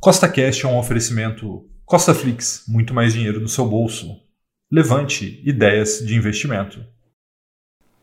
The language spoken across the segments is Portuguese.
Costa Cash é um oferecimento Costa Flix, muito mais dinheiro no seu bolso. Levante ideias de investimento.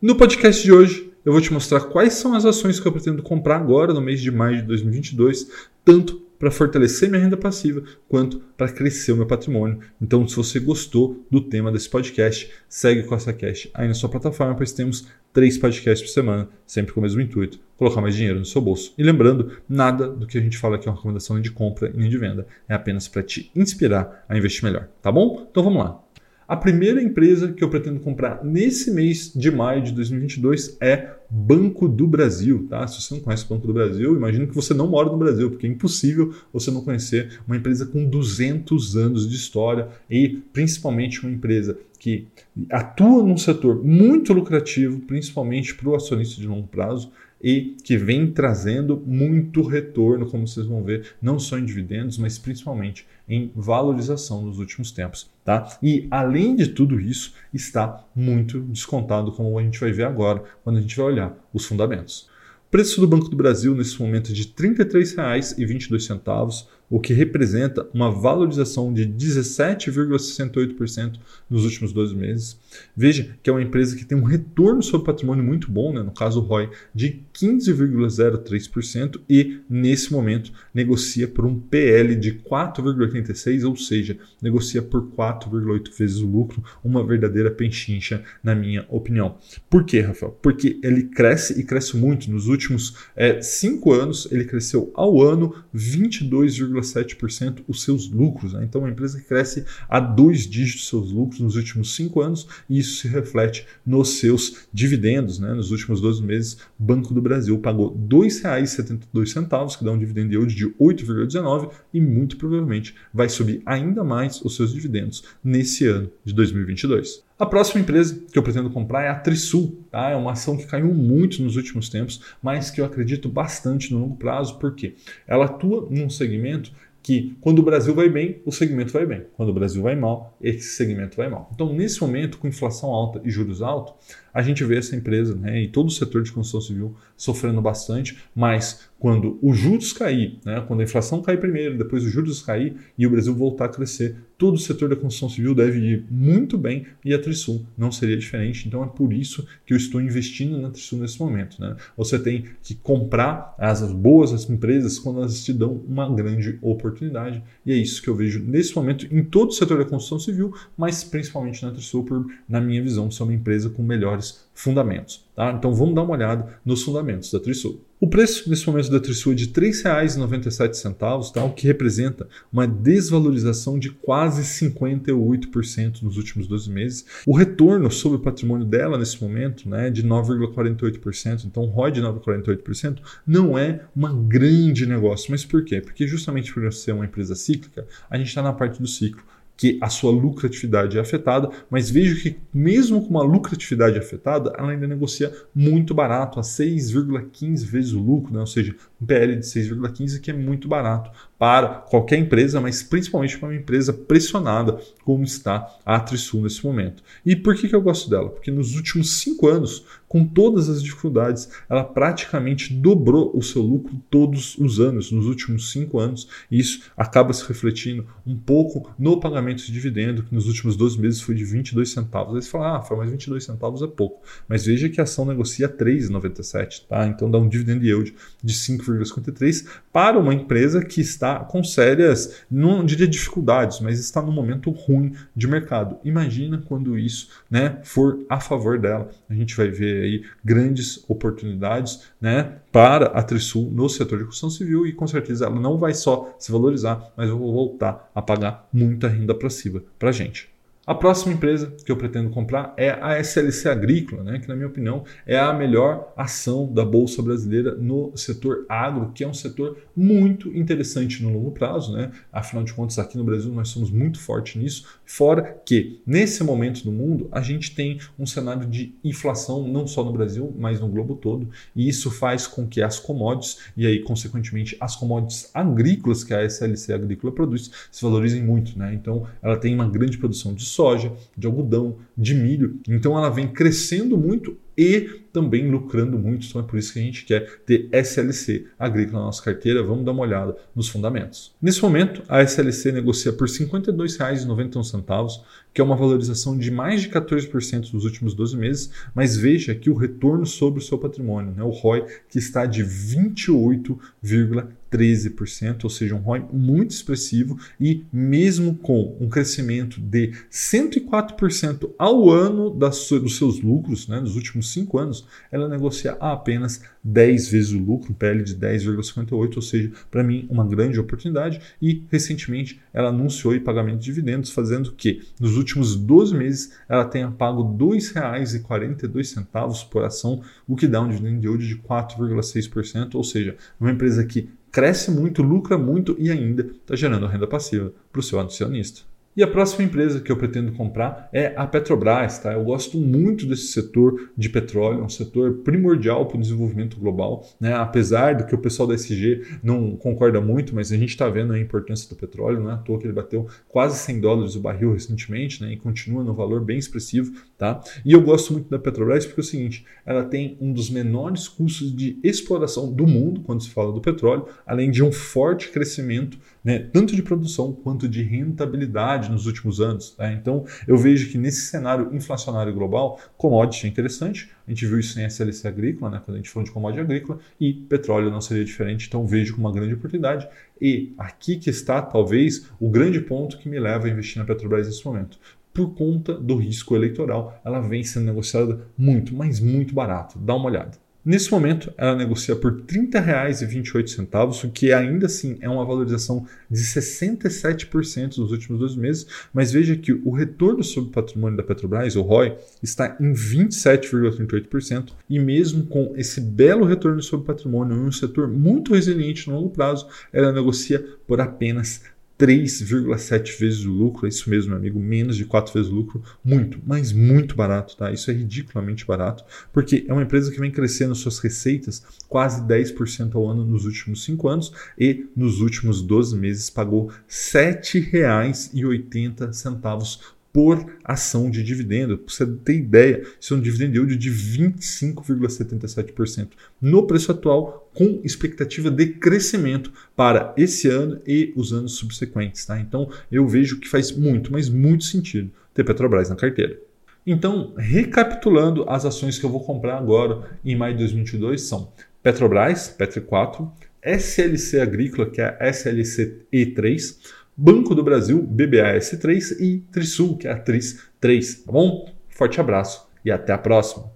No podcast de hoje, eu vou te mostrar quais são as ações que eu pretendo comprar agora no mês de maio de 2022, tanto para fortalecer minha renda passiva quanto para crescer o meu patrimônio. Então, se você gostou do tema desse podcast, segue o Costa Cash aí na sua plataforma, pois temos três podcasts por semana, sempre com o mesmo intuito, colocar mais dinheiro no seu bolso. E lembrando, nada do que a gente fala aqui é uma recomendação nem de compra nem de venda, é apenas para te inspirar a investir melhor, tá bom? Então vamos lá. A primeira empresa que eu pretendo comprar nesse mês de maio de 2022 é Banco do Brasil, tá? Se você não conhece o Banco do Brasil, imagino que você não mora no Brasil, porque é impossível você não conhecer uma empresa com 200 anos de história e principalmente uma empresa que atua num setor muito lucrativo, principalmente para o acionista de longo prazo, e que vem trazendo muito retorno, como vocês vão ver, não só em dividendos, mas principalmente em valorização nos últimos tempos. Tá? E além de tudo isso, está muito descontado, como a gente vai ver agora, quando a gente vai olhar os fundamentos. O preço do Banco do Brasil nesse momento é de R$ 33,22 o que representa uma valorização de 17,68% nos últimos 12 meses. Veja que é uma empresa que tem um retorno sobre patrimônio muito bom, né? no caso o ROI, de 15,03% e nesse momento negocia por um PL de 4,86, ou seja, negocia por 4,8 vezes o lucro, uma verdadeira penchincha, na minha opinião. Por quê, Rafael? Porque ele cresce e cresce muito. Nos últimos 5 é, anos, ele cresceu ao ano 22, 2,7% os seus lucros. Né? Então, uma empresa que cresce a dois dígitos seus lucros nos últimos cinco anos e isso se reflete nos seus dividendos. Né? Nos últimos 12 meses, Banco do Brasil pagou R$ 2,72, que dá um dividendo yield de 8,19 e muito provavelmente vai subir ainda mais os seus dividendos nesse ano de 2022. A próxima empresa que eu pretendo comprar é a Trisul. Tá? É uma ação que caiu muito nos últimos tempos, mas que eu acredito bastante no longo prazo, porque ela atua num segmento que quando o Brasil vai bem, o segmento vai bem. Quando o Brasil vai mal, esse segmento vai mal. Então, nesse momento, com inflação alta e juros altos, a gente vê essa empresa né, e todo o setor de construção civil sofrendo bastante, mas quando os juros cair, né, quando a inflação cair primeiro, depois os juros cair e o Brasil voltar a crescer, todo o setor da construção civil deve ir muito bem e a Trisul não seria diferente. Então é por isso que eu estou investindo na Trisul nesse momento. Né? Você tem que comprar as boas as empresas quando elas te dão uma grande oportunidade e é isso que eu vejo nesse momento em todo o setor da construção civil, mas principalmente na Trisul, por, na minha visão, ser uma empresa com melhores fundamentos. Tá? Então vamos dar uma olhada nos fundamentos da Trisul. O preço nesse momento da Trisul é de R$ 3,97, tá? o que representa uma desvalorização de quase 58% nos últimos 12 meses. O retorno sobre o patrimônio dela nesse momento né, é de 9,48%. Então, o ROI de 9,48% não é um grande negócio. Mas por quê? Porque justamente por ser uma empresa cíclica, a gente está na parte do ciclo que a sua lucratividade é afetada, mas vejo que mesmo com uma lucratividade afetada, ela ainda negocia muito barato, a 6,15 vezes o lucro, né? ou seja, um PL de 6,15 que é muito barato para qualquer empresa, mas principalmente para uma empresa pressionada como está a Trisul nesse momento. E por que, que eu gosto dela? Porque nos últimos cinco anos, com todas as dificuldades, ela praticamente dobrou o seu lucro todos os anos, nos últimos cinco anos, e isso acaba se refletindo um pouco no pagamento de dividendo, que nos últimos 12 meses foi de 22 centavos. Aí você fala, ah, foi mais 22 centavos é pouco. Mas veja que a ação negocia 3,97, tá? Então dá um dividend yield de 5,53 para uma empresa que está com sérias, não diria dificuldades, mas está num momento ruim de mercado. Imagina quando isso né, for a favor dela. A gente vai ver aí grandes oportunidades né, para a Trisul no setor de construção civil e com certeza ela não vai só se valorizar, mas vai voltar a pagar muita renda passiva para a gente. A próxima empresa que eu pretendo comprar é a SLC Agrícola, né, que, na minha opinião, é a melhor ação da Bolsa Brasileira no setor agro, que é um setor muito interessante no longo prazo. Né? Afinal de contas, aqui no Brasil nós somos muito fortes nisso. Fora que, nesse momento do mundo, a gente tem um cenário de inflação, não só no Brasil, mas no globo todo, e isso faz com que as commodities, e aí, consequentemente, as commodities agrícolas que a SLC Agrícola produz, se valorizem muito. Né? Então, ela tem uma grande produção de soja, de algodão, de milho. Então ela vem crescendo muito e também lucrando muito. Então é por isso que a gente quer ter SLC agrícola na nossa carteira. Vamos dar uma olhada nos fundamentos. Nesse momento, a SLC negocia por R$ 52,91, que é uma valorização de mais de 14% nos últimos 12 meses, mas veja aqui o retorno sobre o seu patrimônio, né? o ROI, que está de 28,13%, ou seja, um ROI muito expressivo e mesmo com um crescimento de 104% ao ano das, dos seus lucros, né, nos últimos 5 anos, ela negocia a apenas 10 vezes o lucro, PL de 10,58, ou seja, para mim uma grande oportunidade e recentemente ela anunciou pagamento de dividendos, fazendo que nos últimos 12 meses ela tenha pago R$ 2,42 por ação, o que dá um dividend yield de 4,6%, ou seja, uma empresa que cresce muito, lucra muito e ainda está gerando renda passiva para o seu acionista. E a próxima empresa que eu pretendo comprar é a Petrobras. Tá? Eu gosto muito desse setor de petróleo, é um setor primordial para o desenvolvimento global. Né? Apesar do que o pessoal da SG não concorda muito, mas a gente está vendo a importância do petróleo. Não é à toa que ele bateu quase 100 dólares o barril recentemente né? e continua no valor bem expressivo. Tá? E eu gosto muito da Petrobras porque é o seguinte: ela tem um dos menores custos de exploração do mundo quando se fala do petróleo, além de um forte crescimento né? tanto de produção quanto de rentabilidade nos últimos anos. Né? Então, eu vejo que nesse cenário inflacionário global, commodity é interessante. A gente viu isso em SLC agrícola, né? quando a gente falou de commodity agrícola, e petróleo não seria diferente. Então, vejo como uma grande oportunidade. E aqui que está, talvez, o grande ponto que me leva a investir na Petrobras nesse momento por conta do risco eleitoral, ela vem sendo negociada muito, mas muito barato. Dá uma olhada. Nesse momento, ela negocia por R$ 30,28, o que ainda assim é uma valorização de 67% nos últimos dois meses, mas veja que o retorno sobre o patrimônio da Petrobras, o ROI, está em 27,38%, e mesmo com esse belo retorno sobre o patrimônio em um setor muito resiliente no longo prazo, ela negocia por apenas 3,7 vezes o lucro, é isso mesmo, meu amigo, menos de 4 vezes o lucro, muito, mas muito barato, tá? Isso é ridiculamente barato, porque é uma empresa que vem crescendo suas receitas quase 10% ao ano nos últimos 5 anos e nos últimos 12 meses pagou R$ 7,80 por ação de dividendo. Você ter ideia, isso é um dividend yield de 25,77% no preço atual, com expectativa de crescimento para esse ano e os anos subsequentes. Tá? Então eu vejo que faz muito, mas muito sentido ter Petrobras na carteira. Então, recapitulando as ações que eu vou comprar agora em maio de 2022 são Petrobras, Petri 4, SLC Agrícola, que é a SLC E3, Banco do Brasil, BBAS3 e Trisul, que é a Tris 3, tá bom? Forte abraço e até a próxima!